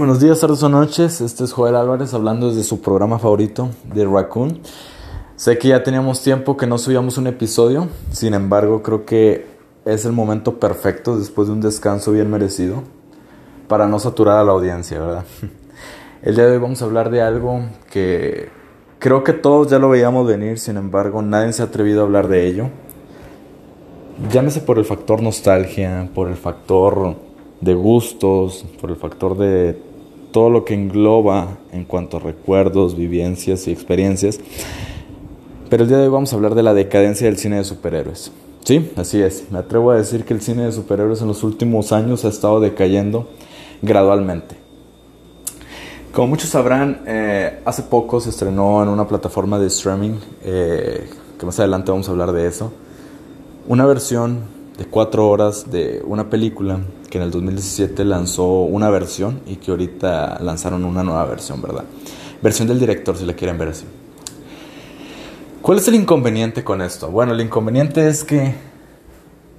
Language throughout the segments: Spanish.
Buenos días, tardes o noches. Este es Joel Álvarez hablando desde su programa favorito de Raccoon. Sé que ya teníamos tiempo que no subíamos un episodio, sin embargo creo que es el momento perfecto después de un descanso bien merecido para no saturar a la audiencia, ¿verdad? El día de hoy vamos a hablar de algo que creo que todos ya lo veíamos venir, sin embargo nadie se ha atrevido a hablar de ello. Llámese por el factor nostalgia, por el factor de gustos, por el factor de todo lo que engloba en cuanto a recuerdos, vivencias y experiencias. Pero el día de hoy vamos a hablar de la decadencia del cine de superhéroes. Sí, así es. Me atrevo a decir que el cine de superhéroes en los últimos años ha estado decayendo gradualmente. Como muchos sabrán, eh, hace poco se estrenó en una plataforma de streaming, eh, que más adelante vamos a hablar de eso, una versión de cuatro horas de una película que en el 2017 lanzó una versión y que ahorita lanzaron una nueva versión, ¿verdad? Versión del director, si la quieren ver así. ¿Cuál es el inconveniente con esto? Bueno, el inconveniente es que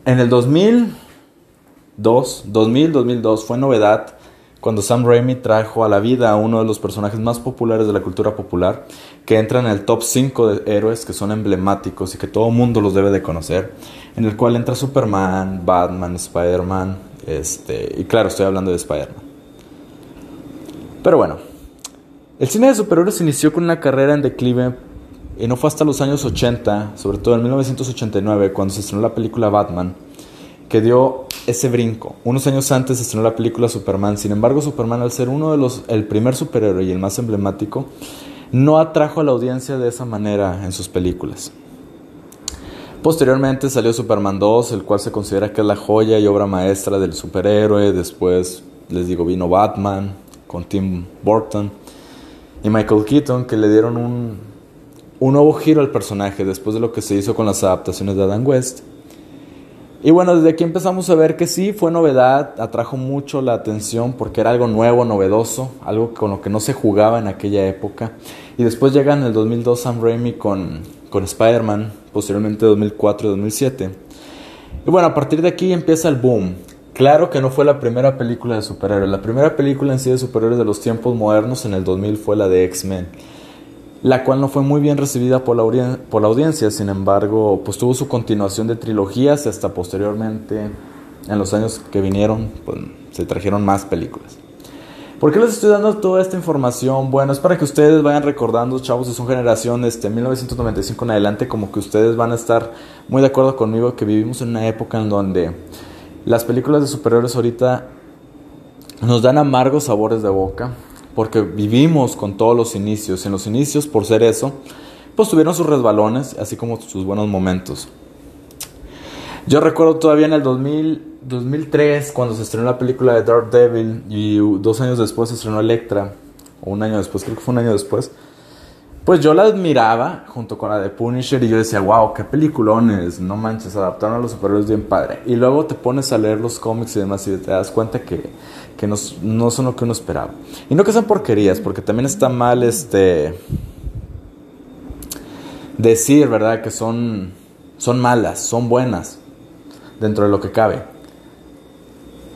en el 2002, 2000, 2002 fue novedad cuando Sam Raimi trajo a la vida a uno de los personajes más populares de la cultura popular, que entra en el top 5 de héroes que son emblemáticos y que todo mundo los debe de conocer, en el cual entra Superman, Batman, Spider-Man, este, y claro, estoy hablando de Spider-Man. Pero bueno, el cine de superhéroes inició con una carrera en declive y no fue hasta los años 80, sobre todo en 1989, cuando se estrenó la película Batman, que dio ese brinco. Unos años antes se estrenó la película Superman. Sin embargo, Superman, al ser uno de los, el primer superhéroe y el más emblemático, no atrajo a la audiencia de esa manera en sus películas. Posteriormente salió Superman 2, el cual se considera que es la joya y obra maestra del superhéroe. Después, les digo, vino Batman con Tim Burton y Michael Keaton, que le dieron un, un nuevo giro al personaje después de lo que se hizo con las adaptaciones de Adam West. Y bueno, desde aquí empezamos a ver que sí, fue novedad, atrajo mucho la atención porque era algo nuevo, novedoso, algo con lo que no se jugaba en aquella época. Y después llega en el 2002 Sam Raimi con, con Spider-Man, posteriormente 2004 y 2007. Y bueno, a partir de aquí empieza el boom. Claro que no fue la primera película de superhéroes, la primera película en sí de superhéroes de los tiempos modernos en el 2000 fue la de X-Men la cual no fue muy bien recibida por la, por la audiencia, sin embargo, pues tuvo su continuación de trilogías y hasta posteriormente, en los años que vinieron, pues, se trajeron más películas. ¿Por qué les estoy dando toda esta información? Bueno, es para que ustedes vayan recordando, chavos, de su generación, este 1995 en adelante, como que ustedes van a estar muy de acuerdo conmigo que vivimos en una época en donde las películas de superhéroes ahorita nos dan amargos sabores de boca, porque vivimos con todos los inicios. En los inicios, por ser eso, pues tuvieron sus resbalones, así como sus buenos momentos. Yo recuerdo todavía en el 2000, 2003, cuando se estrenó la película de Dark Devil, y dos años después se estrenó Electra, o un año después, creo que fue un año después. Pues yo la admiraba junto con la de Punisher y yo decía, wow, qué peliculones, no manches, adaptaron a los superhéroes bien padre. Y luego te pones a leer los cómics y demás y te das cuenta que, que no, no, son lo que uno esperaba. Y no que sean porquerías, porque también está mal este decir, ¿verdad? Que son, son malas, son buenas, dentro de lo que cabe.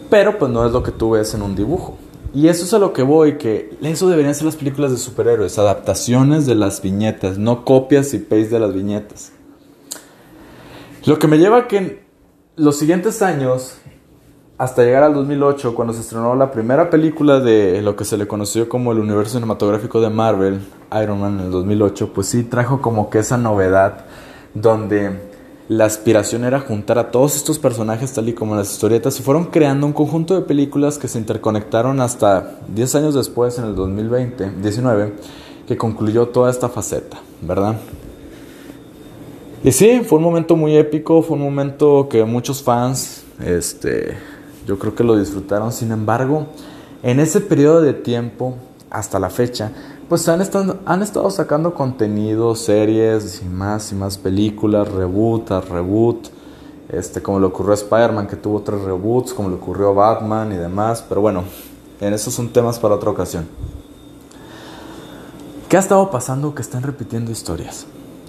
Pero pues no es lo que tú ves en un dibujo. Y eso es a lo que voy, que eso deberían ser las películas de superhéroes, adaptaciones de las viñetas, no copias y paste de las viñetas. Lo que me lleva a que en los siguientes años, hasta llegar al 2008, cuando se estrenó la primera película de lo que se le conoció como el universo cinematográfico de Marvel, Iron Man en el 2008, pues sí trajo como que esa novedad donde la aspiración era juntar a todos estos personajes tal y como las historietas y fueron creando un conjunto de películas que se interconectaron hasta 10 años después, en el 2020, 19, que concluyó toda esta faceta, ¿verdad? Y sí, fue un momento muy épico, fue un momento que muchos fans, este, yo creo que lo disfrutaron, sin embargo, en ese periodo de tiempo, hasta la fecha, pues han estado, han estado sacando contenido, series y más y más películas, reboot a reboot, este, como le ocurrió a Spider-Man que tuvo tres reboots, como le ocurrió a Batman y demás, pero bueno, en esos son temas para otra ocasión. ¿Qué ha estado pasando? Que están repitiendo historias.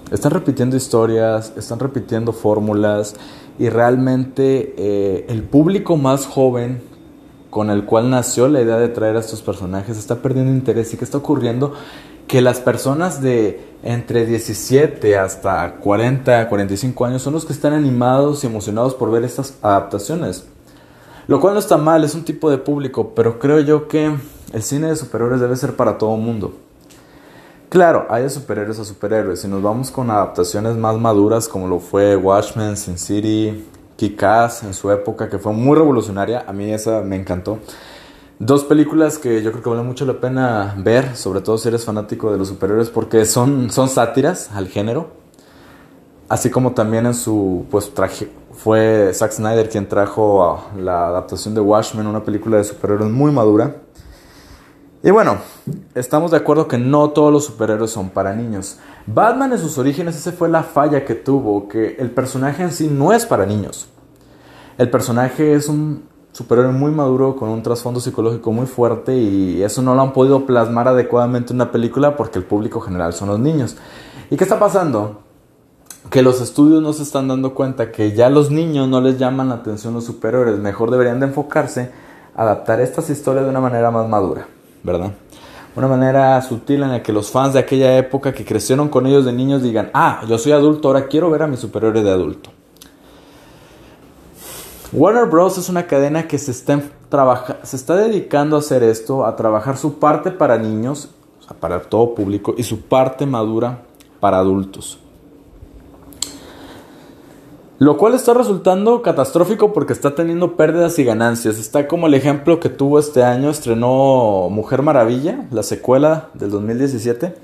Están repitiendo historias, están repitiendo fórmulas y realmente eh, el público más joven con el cual nació la idea de traer a estos personajes está perdiendo interés y que está ocurriendo que las personas de entre 17 hasta 40, 45 años son los que están animados y emocionados por ver estas adaptaciones. Lo cual no está mal, es un tipo de público, pero creo yo que el cine de superhéroes debe ser para todo mundo. Claro, hay de superhéroes a superhéroes. Si nos vamos con adaptaciones más maduras, como lo fue Watchmen, Sin City, Kick-Ass en su época, que fue muy revolucionaria, a mí esa me encantó. Dos películas que yo creo que vale mucho la pena ver, sobre todo si eres fanático de los superhéroes, porque son, son sátiras al género. Así como también en su pues traje, fue Zack Snyder quien trajo la adaptación de Watchmen, una película de superhéroes muy madura. Y bueno, estamos de acuerdo que no todos los superhéroes son para niños. Batman en sus orígenes, esa fue la falla que tuvo, que el personaje en sí no es para niños. El personaje es un superhéroe muy maduro con un trasfondo psicológico muy fuerte y eso no lo han podido plasmar adecuadamente en una película porque el público general son los niños. ¿Y qué está pasando? Que los estudios no se están dando cuenta que ya los niños no les llaman la atención los superhéroes, mejor deberían de enfocarse a adaptar estas historias de una manera más madura. ¿Verdad? Una manera sutil en la que los fans de aquella época que crecieron con ellos de niños digan, ah, yo soy adulto, ahora quiero ver a mi superiores de adulto. Warner Bros. es una cadena que se está, se está dedicando a hacer esto, a trabajar su parte para niños, para todo público, y su parte madura para adultos. Lo cual está resultando catastrófico porque está teniendo pérdidas y ganancias. Está como el ejemplo que tuvo este año, estrenó Mujer Maravilla, la secuela del 2017,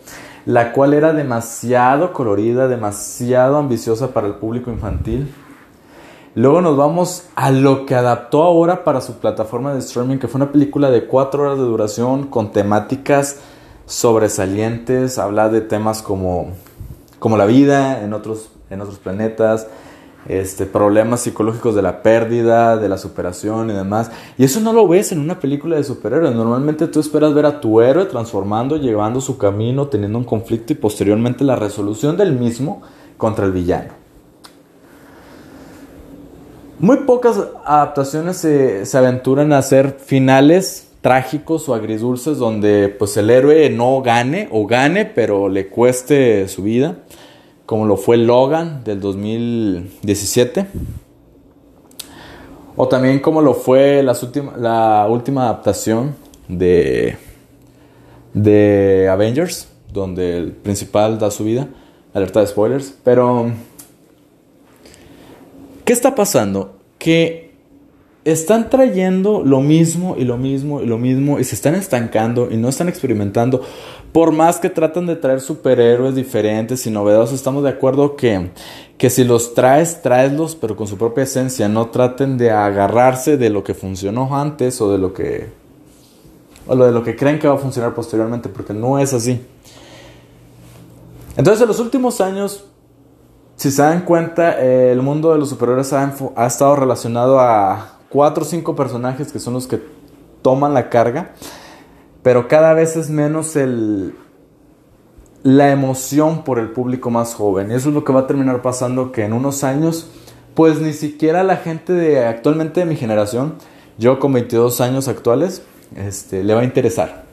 la cual era demasiado colorida, demasiado ambiciosa para el público infantil. Luego nos vamos a lo que adaptó ahora para su plataforma de streaming, que fue una película de cuatro horas de duración con temáticas sobresalientes, habla de temas como, como la vida en otros, en otros planetas, este, problemas psicológicos de la pérdida, de la superación y demás. Y eso no lo ves en una película de superhéroes. Normalmente tú esperas ver a tu héroe transformando, llevando su camino, teniendo un conflicto y posteriormente la resolución del mismo contra el villano. Muy pocas adaptaciones se, aventuran a hacer finales trágicos o agridulces donde pues el héroe no gane o gane pero le cueste su vida como lo fue Logan del 2017. O también como lo fue las la última adaptación de, de Avengers, donde el principal da su vida. Alerta de spoilers. Pero, ¿qué está pasando? Que están trayendo lo mismo y lo mismo y lo mismo y se están estancando y no están experimentando. Por más que tratan de traer superhéroes diferentes y novedosos, estamos de acuerdo que, que si los traes, tráeslos, pero con su propia esencia. No traten de agarrarse de lo que funcionó antes o de lo que, o de lo que creen que va a funcionar posteriormente, porque no es así. Entonces, en los últimos años, si se dan cuenta, el mundo de los superhéroes ha, ha estado relacionado a cuatro o cinco personajes que son los que toman la carga, pero cada vez es menos el, la emoción por el público más joven. Y eso es lo que va a terminar pasando que en unos años, pues ni siquiera la gente de actualmente de mi generación, yo con 22 años actuales, este, le va a interesar.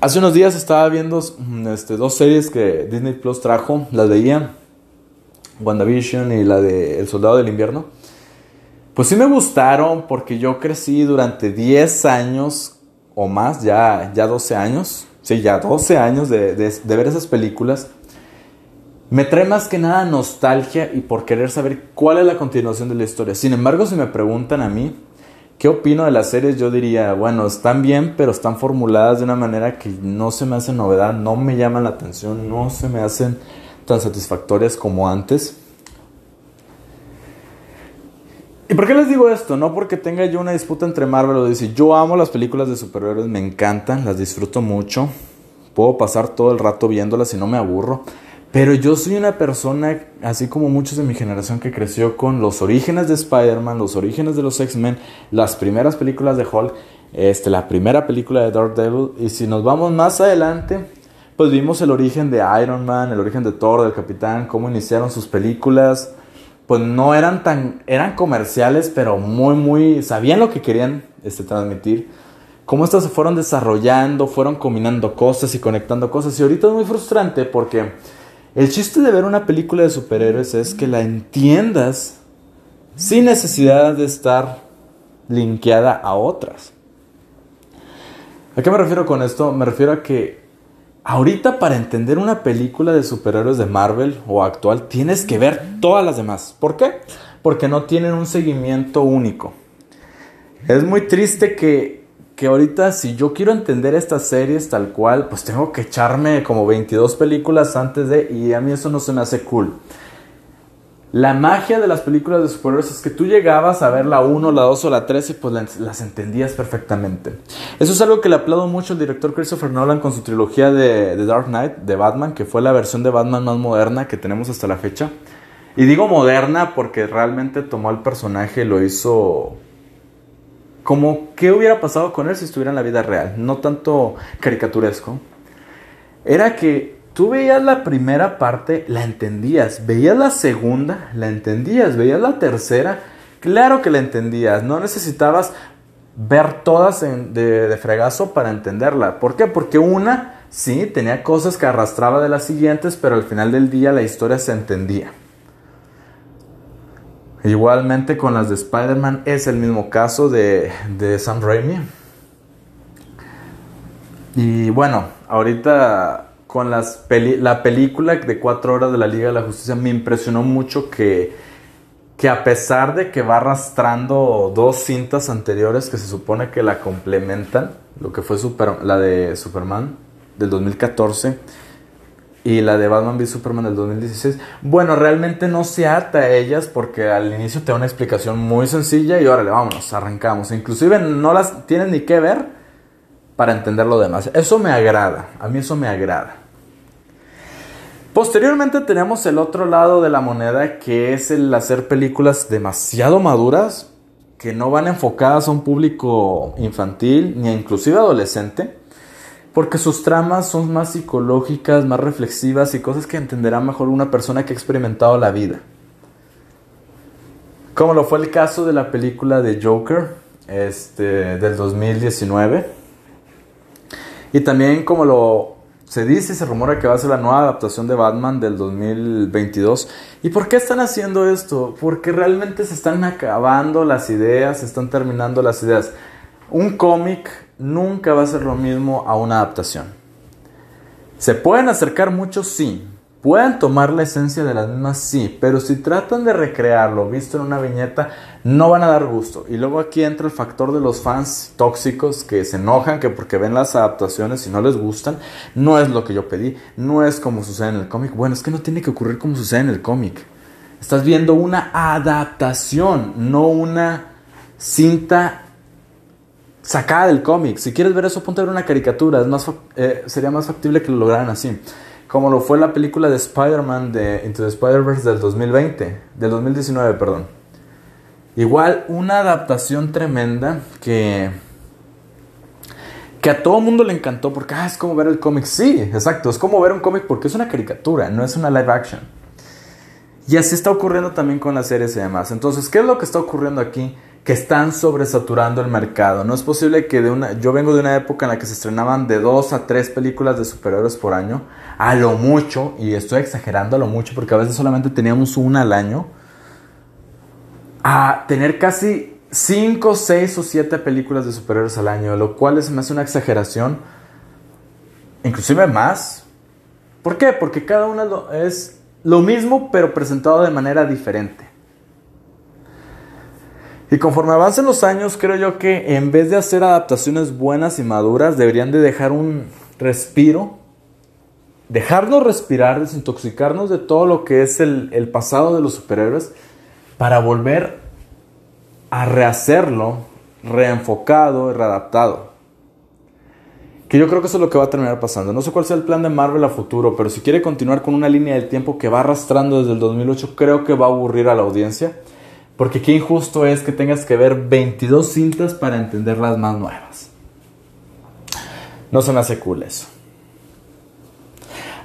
Hace unos días estaba viendo este, dos series que Disney Plus trajo, las veía WandaVision y la de El Soldado del Invierno, pues sí me gustaron porque yo crecí durante 10 años o más, ya, ya 12 años, sí, ya 12 años de, de ver esas películas. Me trae más que nada nostalgia y por querer saber cuál es la continuación de la historia. Sin embargo, si me preguntan a mí, ¿qué opino de las series? Yo diría, bueno, están bien, pero están formuladas de una manera que no se me hace novedad, no me llaman la atención, no se me hacen tan satisfactorias como antes. ¿Y por qué les digo esto? No porque tenga yo una disputa entre Marvel o DC. Yo amo las películas de superhéroes, me encantan, las disfruto mucho. Puedo pasar todo el rato viéndolas y no me aburro. Pero yo soy una persona, así como muchos de mi generación, que creció con los orígenes de Spider-Man, los orígenes de los X-Men, las primeras películas de Hulk, este, la primera película de Daredevil. Y si nos vamos más adelante, pues vimos el origen de Iron Man, el origen de Thor, del Capitán, cómo iniciaron sus películas, pues no eran tan, eran comerciales, pero muy, muy, sabían lo que querían este, transmitir. Cómo estas se fueron desarrollando, fueron combinando cosas y conectando cosas. Y ahorita es muy frustrante porque el chiste de ver una película de superhéroes es que la entiendas sin necesidad de estar linkeada a otras. ¿A qué me refiero con esto? Me refiero a que Ahorita para entender una película de superhéroes de Marvel o actual tienes que ver todas las demás. ¿Por qué? Porque no tienen un seguimiento único. Es muy triste que, que ahorita si yo quiero entender estas series tal cual, pues tengo que echarme como 22 películas antes de... Y a mí eso no se me hace cool. La magia de las películas de superhéroes es que tú llegabas a ver la 1, la 2 o la 3 y pues las entendías perfectamente. Eso es algo que le aplaudo mucho al director Christopher Nolan con su trilogía de, The Dark Knight, de Batman, que fue la versión de Batman más moderna que tenemos hasta la fecha. Y digo moderna porque realmente tomó al personaje y lo hizo como qué hubiera pasado con él si estuviera en la vida real, no tanto caricaturesco. Era que Tú veías la primera parte, la entendías, veías la segunda, la entendías, veías la tercera, claro que la entendías, no necesitabas ver todas de, de, fregazo para entenderla. ¿Por qué? Porque una sí tenía cosas que arrastraba de las siguientes, pero al final del día la historia se entendía. Igualmente con las de Spider-Man es el mismo caso de, de Sam Raimi. Y bueno, ahorita con las la película de cuatro horas de la Liga de la Justicia me impresionó mucho que, que a pesar de que va arrastrando dos cintas anteriores que se supone que la complementan, lo que fue super, la de Superman del 2014 y la de Batman v Superman del 2016, bueno, realmente no se ata a ellas porque al inicio te da una explicación muy sencilla y órale, vámonos, arrancamos. Inclusive no las tienes ni que ver para entender lo demás. Eso me agrada, a mí eso me agrada. Posteriormente tenemos el otro lado de la moneda que es el hacer películas demasiado maduras que no van enfocadas a un público infantil ni inclusive adolescente porque sus tramas son más psicológicas, más reflexivas y cosas que entenderá mejor una persona que ha experimentado la vida. Como lo fue el caso de la película de Joker este, del 2019 y también como lo se dice y se rumora que va a ser la nueva adaptación de Batman del 2022. ¿Y por qué están haciendo esto? Porque realmente se están acabando las ideas, se están terminando las ideas. Un cómic nunca va a ser lo mismo a una adaptación. ¿Se pueden acercar mucho? Sí. Pueden tomar la esencia de las mismas, sí, pero si tratan de recrearlo visto en una viñeta, no van a dar gusto. Y luego aquí entra el factor de los fans tóxicos que se enojan que porque ven las adaptaciones y no les gustan, no es lo que yo pedí, no es como sucede en el cómic. Bueno, es que no tiene que ocurrir como sucede en el cómic. Estás viendo una adaptación, no una cinta sacada del cómic. Si quieres ver eso, ponte a ver una caricatura. Es más, eh, sería más factible que lo lograran así como lo fue la película de Spider-Man de Into the Spider-Verse del 2020, del 2019, perdón. Igual una adaptación tremenda que que a todo mundo le encantó porque ah, es como ver el cómic. Sí, exacto, es como ver un cómic porque es una caricatura, no es una live action. Y así está ocurriendo también con las series y demás. Entonces, ¿qué es lo que está ocurriendo aquí? Que están sobresaturando el mercado. No es posible que de una... Yo vengo de una época en la que se estrenaban de dos a tres películas de superhéroes por año, a lo mucho, y estoy exagerando a lo mucho porque a veces solamente teníamos una al año, a tener casi cinco, seis o siete películas de superhéroes al año, lo cual se me hace una exageración, inclusive más. ¿Por qué? Porque cada una es lo mismo pero presentado de manera diferente. Y conforme avancen los años, creo yo que en vez de hacer adaptaciones buenas y maduras, deberían de dejar un respiro, dejarnos respirar, desintoxicarnos de todo lo que es el, el pasado de los superhéroes, para volver a rehacerlo, reenfocado y readaptado. Que yo creo que eso es lo que va a terminar pasando. No sé cuál sea el plan de Marvel a futuro, pero si quiere continuar con una línea del tiempo que va arrastrando desde el 2008, creo que va a aburrir a la audiencia porque qué injusto es que tengas que ver 22 cintas para entender las más nuevas. No se me hace cool eso.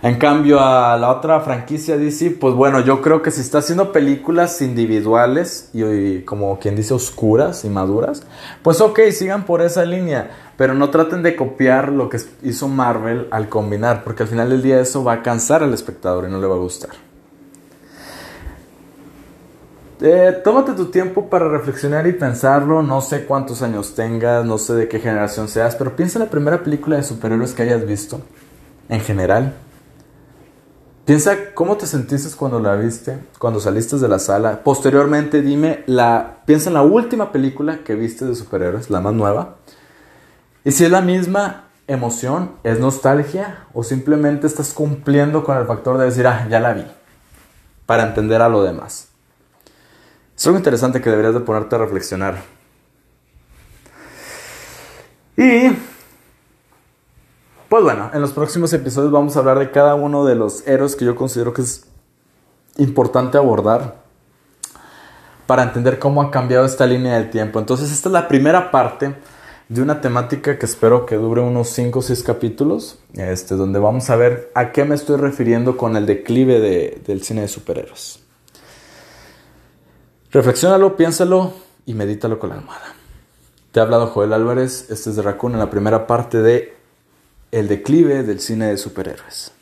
En cambio, a la otra franquicia DC, pues bueno, yo creo que si está haciendo películas individuales y, como quien dice oscuras y maduras, pues ok, sigan por esa línea, pero no traten de copiar lo que hizo Marvel al combinar, porque al final del día eso va a cansar al espectador y no le va a gustar. Eh, tómate tu tiempo para reflexionar y pensarlo. No sé cuántos años tengas, no sé de qué generación seas, pero piensa en la primera película de superhéroes que hayas visto, en general. Piensa cómo te sentiste cuando la viste, cuando saliste de la sala. Posteriormente, dime, la, piensa en la última película que viste de superhéroes, la más nueva. Y si es la misma emoción, es nostalgia o simplemente estás cumpliendo con el factor de decir, ah, ya la vi, para entender a lo demás. Es algo interesante que deberías de ponerte a reflexionar. Y, pues bueno, en los próximos episodios vamos a hablar de cada uno de los héroes que yo considero que es importante abordar para entender cómo ha cambiado esta línea del tiempo. Entonces, esta es la primera parte de una temática que espero que dure unos 5 o 6 capítulos, este, donde vamos a ver a qué me estoy refiriendo con el declive del cine de superhéroes. Reflexiónalo, piénsalo y medítalo con la almohada. Te ha hablado Joel Álvarez, este es de Raccoon en la primera parte de El declive del cine de superhéroes.